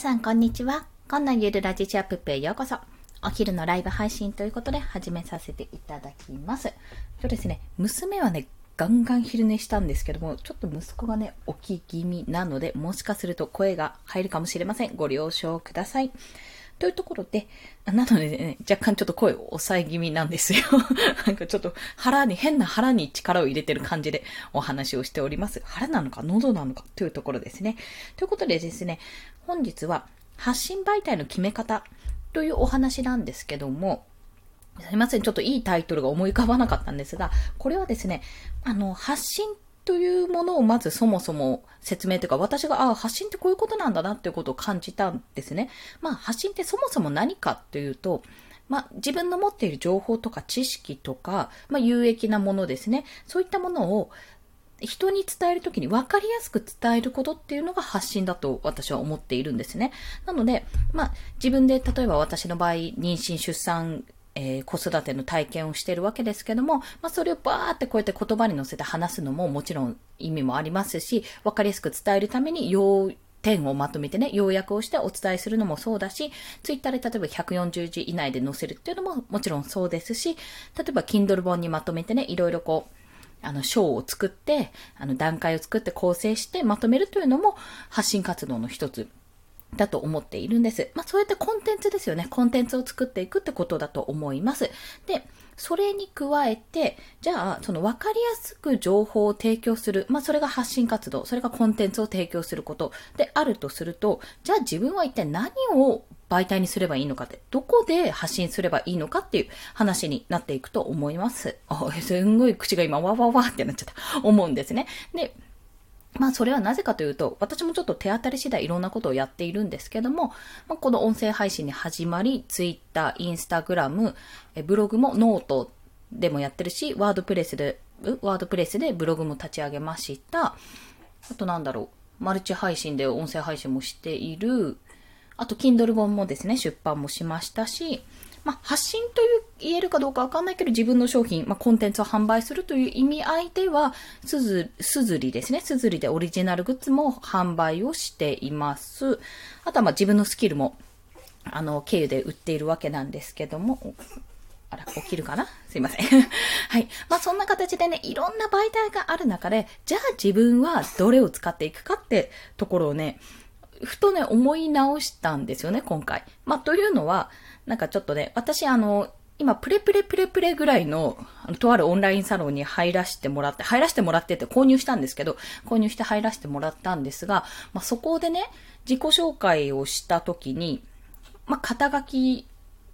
さんこんにちは。こんなゆるラジチアップへようこそ。お昼のライブ配信ということで始めさせていただきます。今日ですね、娘はね、ガンガン昼寝したんですけども、ちょっと息子がね、起き気味なので、もしかすると声が入るかもしれません。ご了承ください。というところで、なのでね、若干ちょっと声を抑え気味なんですよ。なんかちょっと腹に、変な腹に力を入れてる感じでお話をしております。腹なのか喉なのかというところですね。ということでですね、本日は発信媒体の決め方というお話なんですけども、すいません、ちょっといいタイトルが思い浮かばなかったんですが、これはですね、あの、発信というものをまずそもそも説明というか、私が、ああ、発信ってこういうことなんだなっていうことを感じたんですね。まあ、発信ってそもそも何かというと、まあ、自分の持っている情報とか知識とか、まあ、有益なものですね。そういったものを人に伝えるときに分かりやすく伝えることっていうのが発信だと私は思っているんですね。なので、まあ、自分で例えば私の場合、妊娠、出産、えー、子育ての体験をしてるわけですけども、まあ、それをバーってこうやって言葉に乗せて話すのももちろん意味もありますし、わかりやすく伝えるために要点をまとめてね、要約をしてお伝えするのもそうだし、ツイッターで例えば140字以内で載せるっていうのももちろんそうですし、例えば Kindle 本にまとめてね、いろいろこう、あの、章を作って、あの、段階を作って構成してまとめるというのも発信活動の一つだと思っているんです。まあ、そうやってコンテンツですよね。コンテンツを作っていくってことだと思います。で、それに加えて、じゃあ、その分かりやすく情報を提供する。まあ、それが発信活動。それがコンテンツを提供することであるとすると、じゃあ自分は一体何を媒体にすればいいのかって、どこで発信すればいいのかっていう話になっていくと思います。あ、すんごい口が今、わわわってなっちゃった。思うんですね。で、まあそれはなぜかというと、私もちょっと手当たり次第いろんなことをやっているんですけども、まあ、この音声配信に始まり、Twitter、Instagram、ブログもノートでもやってるし、 WordPress で、 WordPress でブログも立ち上げました。あとなんだろう、マルチ配信で音声配信もしている、あと Kindle 本もですね、出版もしましたし、まあ、発信という言えるかどうかわかんないけど、自分の商品、まあ、コンテンツを販売するという意味合いでは、すず、すずりですね。すずりでオリジナルグッズも販売をしています。あとはま自分のスキルも、あの、経由で売っているわけなんですけども、あら、起きるかな？すいません。はい。まあそんな形でね、いろんな媒体がある中で、じゃあ自分はどれを使っていくかってところをね、ふとね、思い直したんですよね、今回。まあというのは、なんかちょっとね、私あの、今、プレプレプレプレぐらいの、あの、とあるオンラインサロンに入らせてもらって、入らせてもらってって購入したんですけど、購入して入らせてもらったんですが、まあ、そこでね、自己紹介をした時に、まあ、肩書き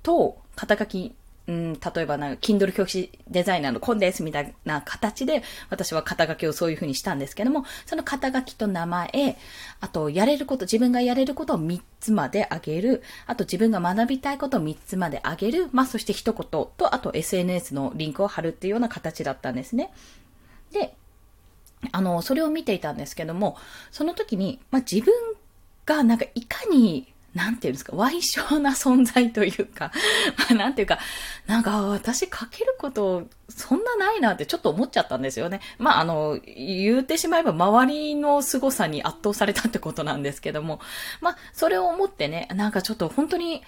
と、肩書きうん、例えばなんか、Kindle 表紙デザイナーのコンですみたいな形で、私は肩書きをそういう風にしたんですけども、その肩書きと名前、あと、やれること、自分がやれることを3つまであげる、あと自分が学びたいことを3つまであげる、まあ、そして一言と、あと SNS のリンクを貼るっていうような形だったんですね。で、あの、それを見ていたんですけども、その時に、まあ、自分がなんかいかになんていうんですか、歪小な存在というか、まあ、なんていうか、なんか私書けることそんなないなってちょっと思っちゃったんですよね。まあ、あの、言ってしまえば周りの凄さに圧倒されたってことなんですけども、まあ、それを思ってね、なんかちょっと本当に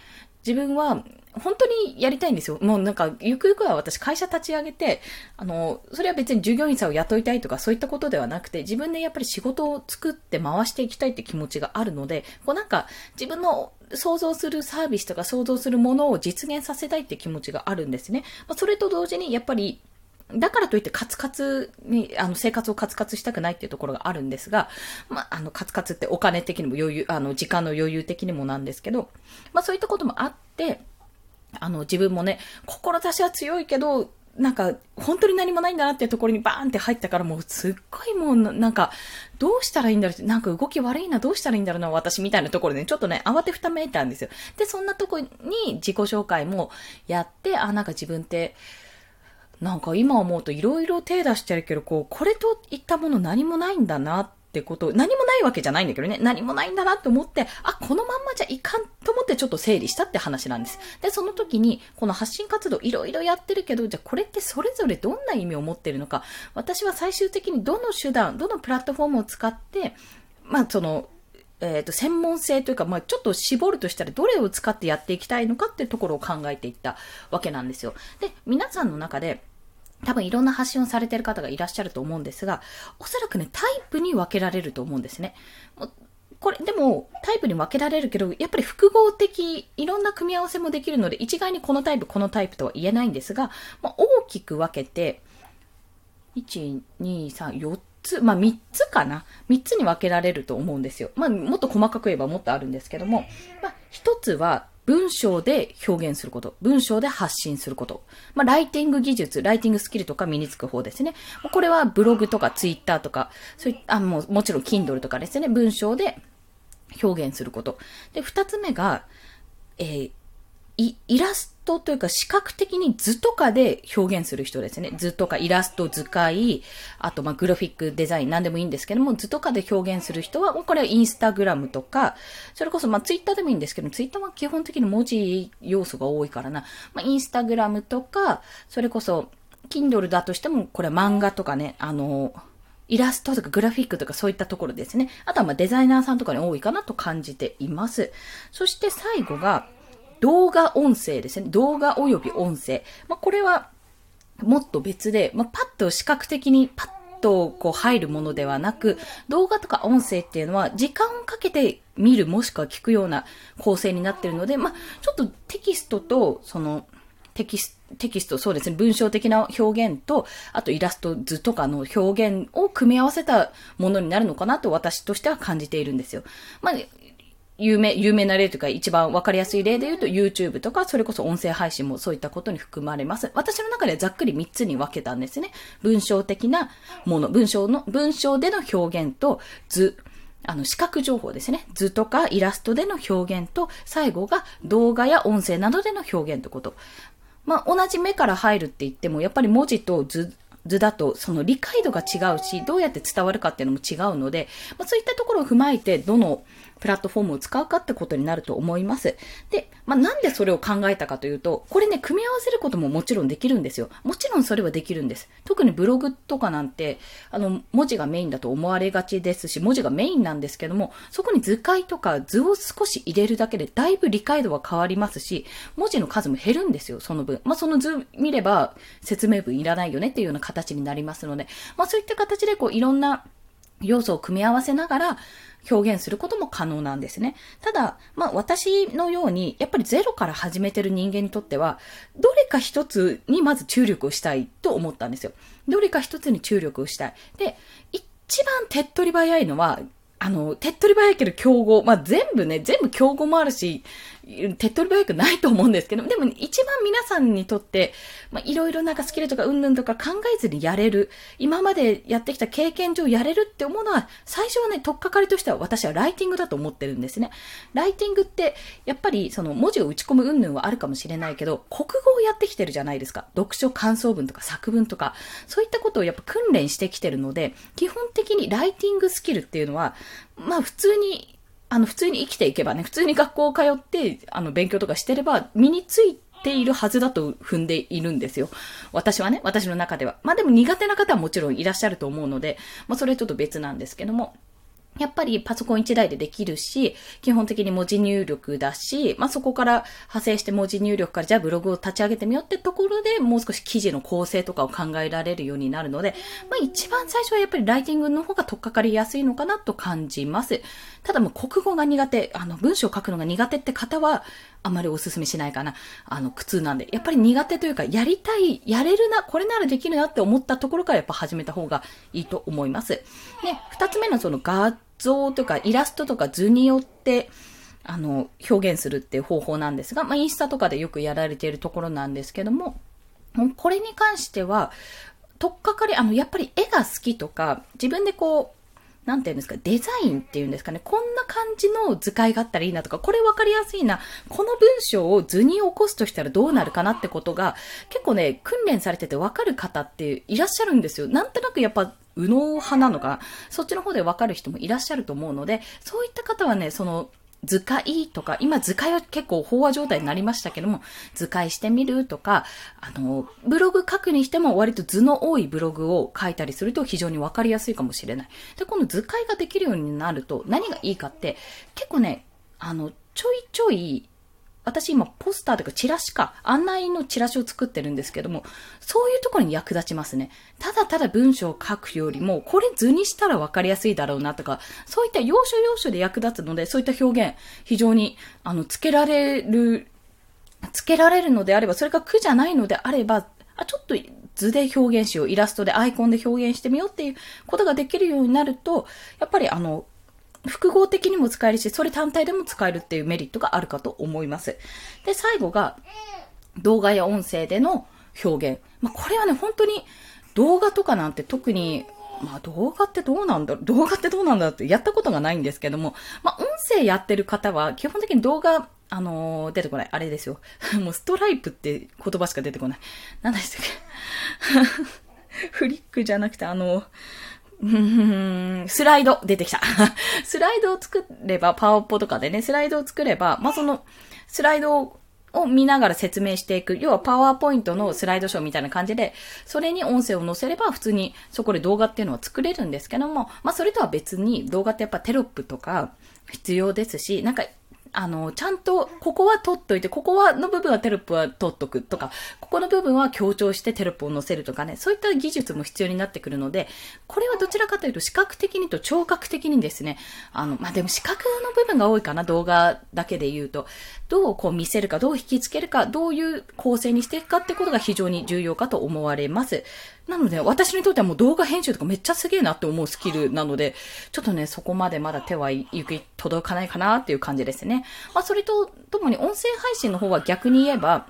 自分は本当にやりたいんですよ。もうなんか、ゆくゆくは私会社立ち上げて、あの、それは別に従業員さんを雇いたいとかそういったことではなくて、自分でやっぱり仕事を作って回していきたいって気持ちがあるので、こうなんか、自分の想像するサービスとか想像するものを実現させたいって気持ちがあるんですね。まあ、それと同時に、やっぱり、だからといってカツカツに、あの、生活をカツカツしたくないっていうところがあるんですが、まあ、あの、カツカツってお金的にも余裕、あの、時間の余裕的にもなんですけど、まあ、そういったこともあって、あの、自分もね、志は強いけど、なんか、本当に何もないんだなっていうところにバーンって入ったから、もうすっごいもう、なんか、どうしたらいいんだろうなんか動き悪いな、どうしたらいいんだろうな、私みたいなところで、ね、ちょっとね、慌てふためいたんですよ。で、そんなとこに自己紹介もやって、あ、なんか自分って、なんか今思うといろいろ手出してるけど、こう、これといったもの何もないんだなってこと、何もないわけじゃないんだけどね、何もないんだなって思って、あ、このまんまじゃいかんと思ってちょっと整理したって話なんです。で、その時に、この発信活動いろいろやってるけど、じゃあこれってそれぞれどんな意味を持ってるのか、私は最終的にどの手段、どのプラットフォームを使って、まあその、えっ、と、専門性というか、まあ、ちょっと絞るとしたらどれを使ってやっていきたいのかっていうところを考えていったわけなんですよ。で、皆さんの中で、多分いろんな発信をされてる方がいらっしゃると思うんですが、おそらくね、タイプに分けられると思うんですね。これ、でも、タイプに分けられるけど、やっぱり複合的、いろんな組み合わせもできるので、一概にこのタイプ、このタイプとは言えないんですが、まあ、大きく分けて、1、2、3、4つ、まあ、3つかな ?3 つに分けられると思うんですよ。まあ、もっと細かく言えばもっとあるんですけども、まあ、1つは、文章で表現すること。文章で発信すること。まあ、ライティング技術、ライティングスキルとか身につく方ですね。これはブログとかツイッターとか、そういった、あ、もう、もちろん Kindle とかですね。文章で表現すること。で、二つ目が、えー、イラストというか視覚的に図とかで表現する人ですね。図とかイラスト、図解、あとまあグラフィックデザインなんでもいいんですけども、図とかで表現する人は、これはインスタグラムとか、それこそまあツイッターでもいいんですけど、ツイッターは基本的に文字要素が多いからな。まあインスタグラムとか、それこそ、Kindle だとしても、これは漫画とかね、あの、イラストとかグラフィックとかそういったところですね。あとはまあデザイナーさんとかに多いかなと感じています。そして最後が動画音声ですね。動画及び音声。まあこれはもっと別で、まあパッと視覚的にパッとこう入るものではなく、動画とか音声っていうのは時間をかけて見るもしくは聞くような構成になってるので、まあちょっとテキストとそのテキストテキスト、そうですね、文章的な表現と、あとイラスト、図とかの表現を組み合わせたものになるのかなと私としては感じているんですよ。まあ、有名、有名な例というか一番わかりやすい例で言うと YouTube とかそれこそ音声配信もそういったことに含まれます。私の中ではざっくり3つに分けたんですね。文章的なもの、文章の、文章での表現と図、あの、視覚情報ですね。図とかイラストでの表現と、最後が動画や音声などでの表現ということ。まあ、同じ目から入るって言っても、やっぱり文字と図、図だと、その理解度が違うし、どうやって伝わるかっていうのも違うので、まあ、そういったところを踏まえて、どのプラットフォームを使うかってことになると思います。で、まあ、なんでそれを考えたかというと、これね、組み合わせることももちろんできるんですよ。もちろんそれはできるんです。特にブログとかなんて、あの、文字がメインだと思われがちですし、文字がメインなんですけども、そこに図解とか図を少し入れるだけで、だいぶ理解度は変わりますし、文字の数も減るんですよ、その分。まあ、その図見れば説明文いらないよねっていうような形になりますので、まあ、そういった形でこう、いろんな要素を組み合わせながら、表現することも可能なんですね。ただ、まあ私のように、やっぱりゼロから始めてる人間にとっては、どれか一つにまず注力をしたいと思ったんですよ。どれか一つに注力をしたい。で、一番手っ取り早いのは、あの、手っ取り早いけど競合。まあ、全部ね、全部競合もあるし、手っ取り早くないと思うんですけど、でも一番皆さんにとって、まあ、いろいろなんかスキルとかうんぬんとか考えずにやれる、今までやってきた経験上やれるって思うのは、最初はね、とっかかりとしては私はライティングだと思ってるんですね。ライティングって、やっぱりその文字を打ち込むうんぬんはあるかもしれないけど、国語をやってきてるじゃないですか。読書感想文とか作文とか、そういったことをやっぱ訓練してきてるので、基本的にライティングスキルっていうのは、まあ普通にあの、普通に生きていけばね、普通に学校を通って、あの、勉強とかしてれば、身についているはずだと踏んでいるんですよ。私はね、私の中では。まあでも苦手な方はもちろんいらっしゃると思うので、まあそれちょっと別なんですけども。やっぱりパソコン1台でできるし、基本的に文字入力だし、まあ、そこから派生して文字入力からじゃあブログを立ち上げてみようってところでもう少し記事の構成とかを考えられるようになるので、まあ、一番最初はやっぱりライティングの方が取っかかりやすいのかなと感じます。ただもう国語が苦手、あの文章を書くのが苦手って方は、あまりお勧めしないかな。あの、苦痛なんで。やっぱり苦手というか、やりたい、やれるな、これならできるなって思ったところからやっぱ始めた方がいいと思います。で、二つ目のその画像とかイラストとか図によって、あの、表現するっていう方法なんですが、まあ、インスタとかでよくやられているところなんですけども、もうこれに関しては、とっかかり、あの、やっぱり絵が好きとか、自分でこう、なんていうんですか、デザインっていうんですかね、こんな感じの図解があったらいいなとか、これわかりやすいな、この文章を図に起こすとしたらどうなるかなってことが、結構ね、訓練されててわかる方っていらっしゃるんですよ。なんとなくやっぱ、右脳派なのかなそっちの方でわかる人もいらっしゃると思うので、そういった方はね、その、図解とか、今図解は結構飽和状態になりましたけども、図解してみるとか、あの、ブログ書くにしても割と図の多いブログを書いたりすると非常にわかりやすいかもしれない。で、この図解ができるようになると何がいいかって、結構ね、あの、ちょいちょい私今ポスターというかチラシか、案内のチラシを作ってるんですけども、そういうところに役立ちますね。ただただ文章を書くよりも、これ図にしたら分かりやすいだろうなとか、そういった要所要所で役立つので、そういった表現、非常に、あの、つけられる、つけられるのであれば、それが苦じゃないのであれば、あ、ちょっと図で表現しよう、イラストでアイコンで表現してみようっていうことができるようになると、やっぱりあの、複合的にも使えるし、それ単体でも使えるっていうメリットがあるかと思います。で、最後が、動画や音声での表現。まあ、これはね、本当に動画とかなんて特に、まあ動画ってどうなんだろう動画ってどうなんだろうってやったことがないんですけども、まあ音声やってる方は基本的に動画、あのー、出てこない。あれですよ。もうストライプって言葉しか出てこない。何でしたっけ フリックじゃなくてあのー、スライド出てきた。スライドを作れば、パワポとかでね、スライドを作れば、まあ、その、スライドを見ながら説明していく。要はパワーポイントのスライドショーみたいな感じで、それに音声を載せれば普通にそこで動画っていうのは作れるんですけども、まあそれとは別に動画ってやっぱテロップとか必要ですし、なんかあの、ちゃんと、ここは取っといて、ここは、の部分はテロップは取っとくとか、ここの部分は強調してテロップを載せるとかね、そういった技術も必要になってくるので、これはどちらかというと視覚的にと聴覚的にですね、あの、まあ、でも視覚の部分が多いかな、動画だけで言うと。どうこう見せるか、どう引きつけるか、どういう構成にしていくかってことが非常に重要かと思われます。なので、私にとってはもう動画編集とかめっちゃすげえなって思うスキルなので、ちょっとね、そこまでまだ手は行き届かないかなっていう感じですね。まあ、それとともに音声配信の方は逆に言えば、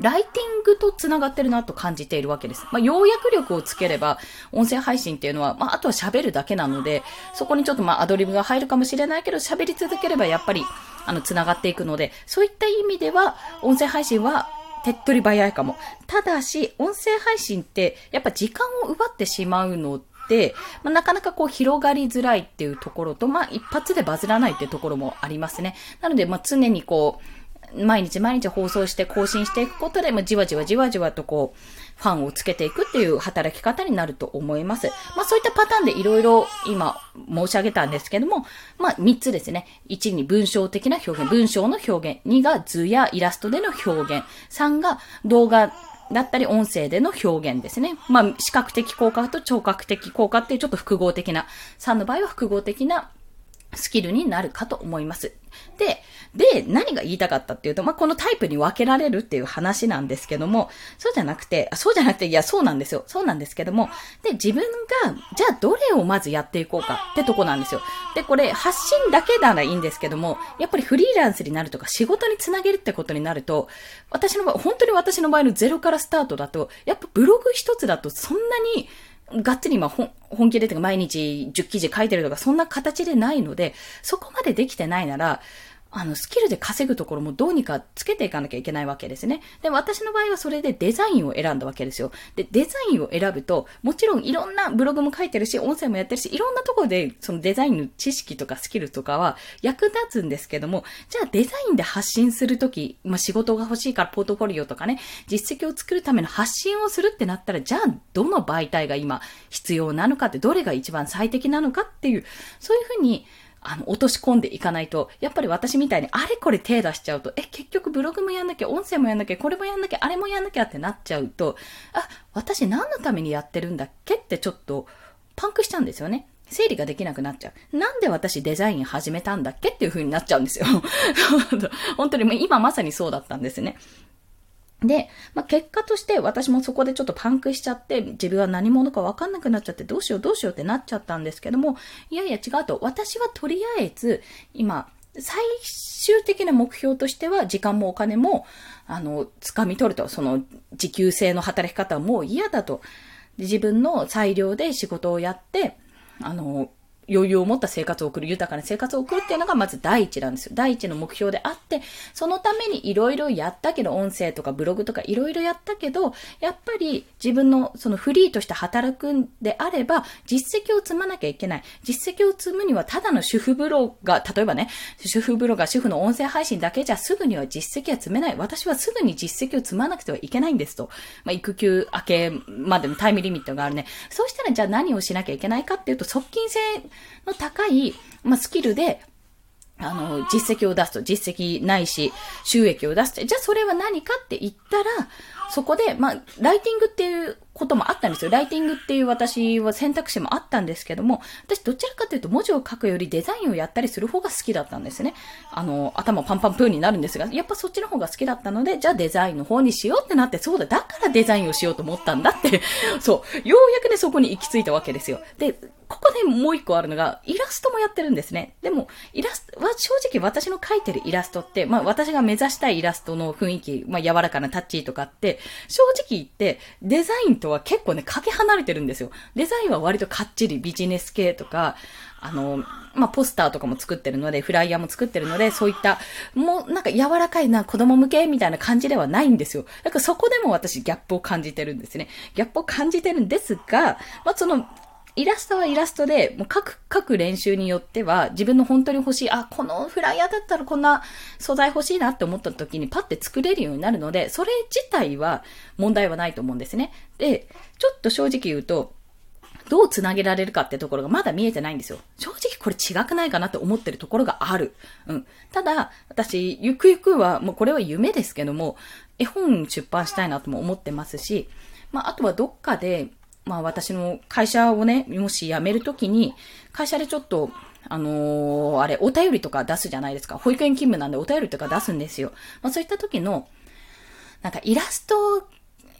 ライティングと繋がってるなと感じているわけです。まあ、要約力をつければ、音声配信っていうのは、まあ、あとは喋るだけなので、そこにちょっとまあ、アドリブが入るかもしれないけど、喋り続ければやっぱり、あの、繋がっていくので、そういった意味では、音声配信は、手っ取り早いかも。ただし、音声配信って、やっぱ時間を奪ってしまうので、まあ、なかなかこう広がりづらいっていうところと、まあ一発でバズらないっていうところもありますね。なので、ま常にこう、毎日毎日放送して更新していくことで、まあ、じわじわじわじわとこう、ファンをつけていくっていう働き方になると思います。まあそういったパターンでいろいろ今申し上げたんですけども、まあ3つですね。1に文章的な表現、文章の表現。2が図やイラストでの表現。3が動画だったり音声での表現ですね。まあ視覚的効果と聴覚的効果っていうちょっと複合的な、3の場合は複合的なスキルになるかと思います。で、で、何が言いたかったっていうと、まあ、このタイプに分けられるっていう話なんですけども、そうじゃなくて、そうじゃなくて、いや、そうなんですよ。そうなんですけども、で、自分が、じゃあどれをまずやっていこうかってとこなんですよ。で、これ、発信だけならいいんですけども、やっぱりフリーランスになるとか、仕事につなげるってことになると、私の場合、本当に私の場合のゼロからスタートだと、やっぱブログ一つだとそんなに、がっつり今本本気でとか毎日10記事書いてるとかそんな形でないので、そこまでできてないなら、あの、スキルで稼ぐところもどうにかつけていかなきゃいけないわけですね。で、私の場合はそれでデザインを選んだわけですよ。で、デザインを選ぶと、もちろんいろんなブログも書いてるし、音声もやってるし、いろんなところでそのデザインの知識とかスキルとかは役立つんですけども、じゃあデザインで発信するとき、まあ、仕事が欲しいからポートフォリオとかね、実績を作るための発信をするってなったら、じゃあどの媒体が今必要なのかって、どれが一番最適なのかっていう、そういうふうに、あの、落とし込んでいかないと、やっぱり私みたいにあれこれ手出しちゃうと、え、結局ブログもやんなきゃ、音声もやんなきゃ、これもやんなきゃ、あれもやんなきゃってなっちゃうと、あ、私何のためにやってるんだっけ？ってちょっとパンクしちゃうんですよね。整理ができなくなっちゃう。なんで私デザイン始めたんだっけ？っていう風になっちゃうんですよ。本当にもう今まさにそうだったんですね。で、まあ、結果として私もそこでちょっとパンクしちゃって、自分は何者かわかんなくなっちゃって、どうしようどうしようってなっちゃったんですけども、いやいや違うと、私はとりあえず、今、最終的な目標としては、時間もお金も、あの、掴み取ると、その、時給制の働き方はもう嫌だと。自分の裁量で仕事をやって、あの、余裕を持った生活を送る、豊かな生活を送るっていうのがまず第一なんですよ。第一の目標であって、そのためにいろいろやったけど、音声とかブログとかいろいろやったけど、やっぱり自分のそのフリーとして働くんであれば、実績を積まなきゃいけない。実績を積むにはただの主婦ブロガー、例えばね、主婦ブロガー、主婦の音声配信だけじゃすぐには実績は積めない。私はすぐに実績を積まなくてはいけないんですと。まあ、育休明けまでのタイムリミットがあるね。そうしたらじゃあ何をしなきゃいけないかっていうと、側近性の高い、まあ、スキルで、あの、実績を出すと、実績ないし、収益を出すと、じゃあそれは何かって言ったら、そこで、まあ、ライティングっていうこともあったんですよ。ライティングっていう私は選択肢もあったんですけども、私どちらかというと文字を書くよりデザインをやったりする方が好きだったんですね。あの、頭パンパンプーになるんですが、やっぱそっちの方が好きだったので、じゃあデザインの方にしようってなって、そうだ、だからデザインをしようと思ったんだって、そう、ようやくね、そこに行き着いたわけですよ。で、ここでもう一個あるのが、イラストもやってるんですね。でも、イラストは正直私の描いてるイラストって、まあ私が目指したいイラストの雰囲気、まあ柔らかなタッチとかって、正直言って、デザインとは結構ね、かけ離れてるんですよ。デザインは割とかっちりビジネス系とか、あの、まあ、ポスターとかも作ってるので、フライヤーも作ってるので、そういった、もうなんか柔らかいな、子供向けみたいな感じではないんですよ。だからそこでも私ギャップを感じてるんですね。ギャップを感じてるんですが、まあ、その、イラストはイラストで、もう書く、書く練習によっては、自分の本当に欲しい、あ、このフライヤーだったらこんな素材欲しいなって思った時にパッて作れるようになるので、それ自体は問題はないと思うんですね。で、ちょっと正直言うと、どう繋げられるかってところがまだ見えてないんですよ。正直これ違くないかなって思ってるところがある。うん。ただ、私、ゆくゆくは、もうこれは夢ですけども、絵本出版したいなとも思ってますし、まあ、あとはどっかで、まあ私の会社をね、もし辞めるときに、会社でちょっと、あのー、あれ、お便りとか出すじゃないですか。保育園勤務なんでお便りとか出すんですよ。まあそういった時の、なんかイラスト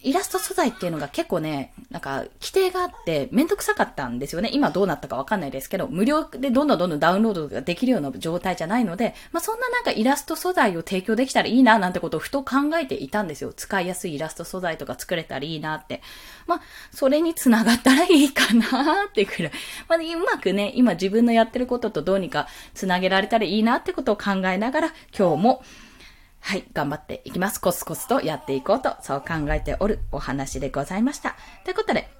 イラスト素材っていうのが結構ね、なんか規定があってめんどくさかったんですよね。今どうなったかわかんないですけど、無料でどんどんどんどんダウンロードができるような状態じゃないので、まあそんななんかイラスト素材を提供できたらいいななんてことをふと考えていたんですよ。使いやすいイラスト素材とか作れたらいいなって。まあ、それに繋がったらいいかなってくらい。まあ、うまくね、今自分のやってることとどうにか繋げられたらいいなってことを考えながら、今日もはい、頑張っていきます。コツコツとやっていこうと、そう考えておるお話でございました。ということで、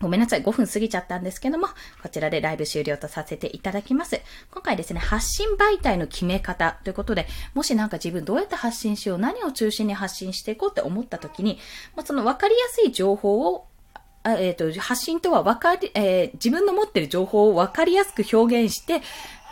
ごめんなさい。5分過ぎちゃったんですけども、こちらでライブ終了とさせていただきます。今回ですね、発信媒体の決め方ということで、もしなんか自分どうやって発信しよう、何を中心に発信していこうって思った時に、まあ、その分かりやすい情報をえっ、ー、と、発信とは分かり、えー、自分の持ってる情報を分かりやすく表現して、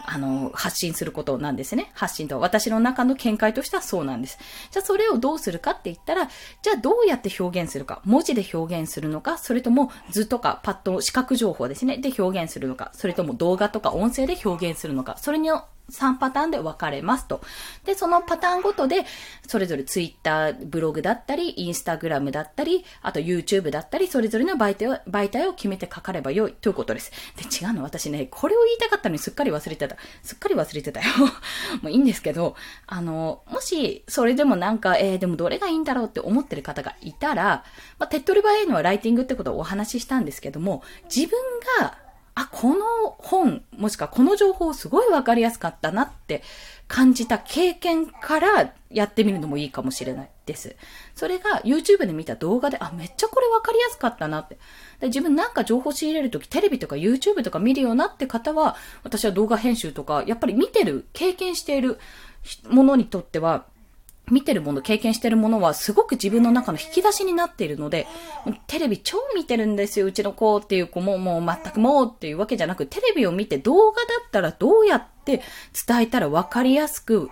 あの、発信することなんですね。発信と私の中の見解としてはそうなんです。じゃあそれをどうするかって言ったら、じゃあどうやって表現するか。文字で表現するのか、それとも図とかパッと視覚情報ですね。で表現するのか、それとも動画とか音声で表現するのか。それによ3パターンで分かれますと。で、そのパターンごとで、それぞれツイッター、ブログだったり、インスタグラムだったり、あと YouTube だったり、それぞれの媒体を、媒体を決めて書かればよいということです。で、違うの、私ね、これを言いたかったのにすっかり忘れてた。すっかり忘れてたよ。もういいんですけど、あの、もし、それでもなんか、えー、でもどれがいいんだろうって思ってる方がいたら、まあ、手っ取り早いのはライティングってことをお話ししたんですけども、自分があ、この本、もしくはこの情報すごいわかりやすかったなって感じた経験からやってみるのもいいかもしれないです。それが YouTube で見た動画で、あ、めっちゃこれわかりやすかったなって。で自分なんか情報仕入れるときテレビとか YouTube とか見るよなって方は、私は動画編集とか、やっぱり見てる、経験しているものにとっては、見てるもの、経験してるものはすごく自分の中の引き出しになっているので、テレビ超見てるんですよ、うちの子っていう子ももう全くもうっていうわけじゃなく、テレビを見て動画だったらどうやって伝えたら分かりやすく、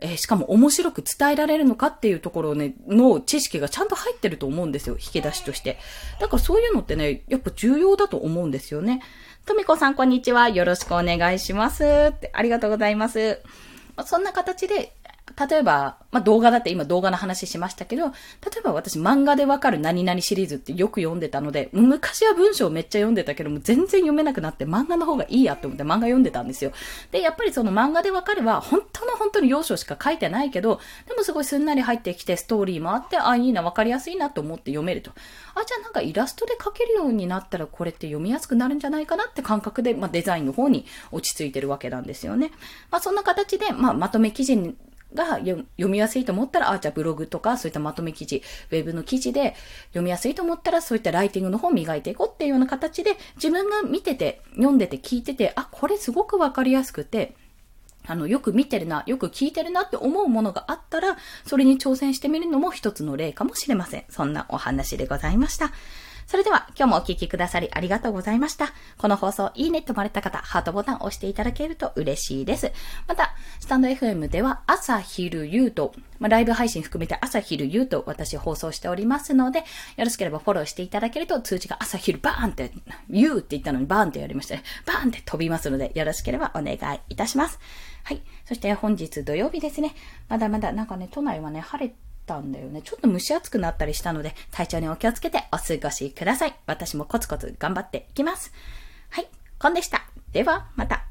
えー、しかも面白く伝えられるのかっていうところね、の知識がちゃんと入ってると思うんですよ、引き出しとして。だからそういうのってね、やっぱ重要だと思うんですよね。とみこさんこんにちは。よろしくお願いします。ってありがとうございます。そんな形で、例えば、まあ、動画だって今動画の話しましたけど、例えば私漫画でわかる何々シリーズってよく読んでたので、昔は文章めっちゃ読んでたけども、全然読めなくなって漫画の方がいいやって思って漫画読んでたんですよ。で、やっぱりその漫画でわかるは、本当の本当に要所しか書いてないけど、でもすごいすんなり入ってきて、ストーリーもあって、あ、いいな、わかりやすいなと思って読めると。あ、じゃあなんかイラストで描けるようになったら、これって読みやすくなるんじゃないかなって感覚で、まあ、デザインの方に落ち着いてるわけなんですよね。まあ、そんな形で、まあ、まとめ記事にが読みやすいと思ったら、あ、じゃあブログとかそういったまとめ記事、ウェブの記事で読みやすいと思ったら、そういったライティングの方を磨いていこうっていうような形で、自分が見てて、読んでて聞いてて、あ、これすごくわかりやすくて、あの、よく見てるな、よく聞いてるなって思うものがあったら、それに挑戦してみるのも一つの例かもしれません。そんなお話でございました。それでは今日もお聴きくださりありがとうございました。この放送いいねと思われた方、ハートボタンを押していただけると嬉しいです。また、スタンド FM では朝、昼、夕と、まあ、ライブ配信含めて朝、昼、夕と私放送しておりますので、よろしければフォローしていただけると通知が朝、昼、バーンって、夕って言ったのにバーンってやりましたね。バーンって飛びますので、よろしければお願いいたします。はい。そして本日土曜日ですね。まだまだなんかね、都内はね、晴れてたんだよね。ちょっと蒸し暑くなったりしたので、体調にお気をつけてお過ごしください。私もコツコツ頑張っていきます。はい、コンでした。では、また。